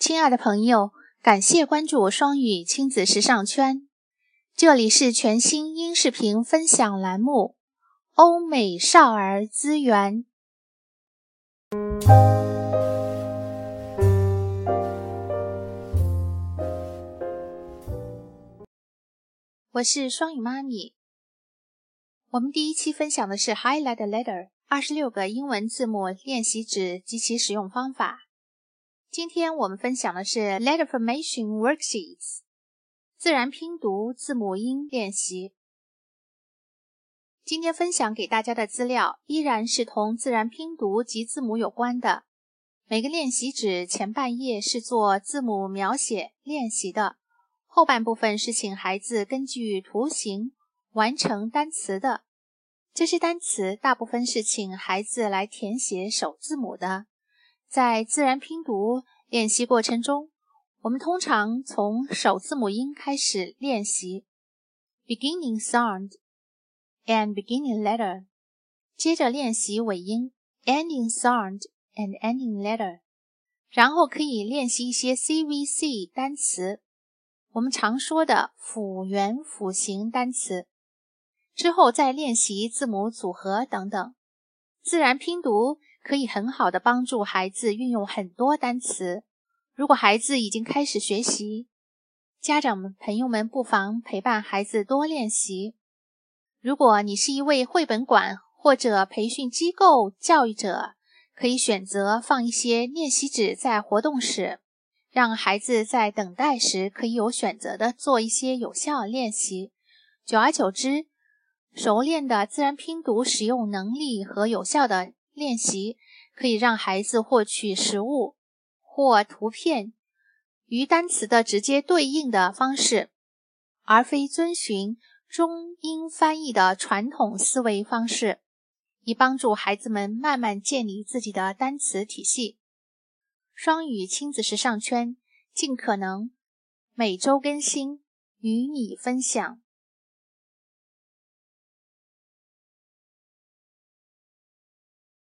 亲爱的朋友，感谢关注我双语亲子时尚圈。这里是全新音视频分享栏目《欧美少儿资源》。我是双语妈咪。我们第一期分享的是 Highlight Letter 二十六个英文字母练习纸及其使用方法。今天我们分享的是 Letter Formation Worksheets 自然拼读字母音练习。今天分享给大家的资料依然是同自然拼读及字母有关的。每个练习纸前半页是做字母描写练习的，后半部分是请孩子根据图形完成单词的。这些单词大部分是请孩子来填写首字母的。在自然拼读练习过程中，我们通常从首字母音开始练习，beginning sound and beginning letter，接着练习尾音，ending sound and ending letter，然后可以练习一些 CVC 单词，我们常说的辅元辅形单词，之后再练习字母组合等等，自然拼读。可以很好的帮助孩子运用很多单词。如果孩子已经开始学习，家长们、朋友们不妨陪伴孩子多练习。如果你是一位绘本馆或者培训机构教育者，可以选择放一些练习纸在活动室，让孩子在等待时可以有选择的做一些有效练习。久而久之，熟练的自然拼读使用能力和有效的。练习可以让孩子获取实物或图片与单词的直接对应的方式，而非遵循中英翻译的传统思维方式，以帮助孩子们慢慢建立自己的单词体系。双语亲子时尚圈尽可能每周更新，与你分享。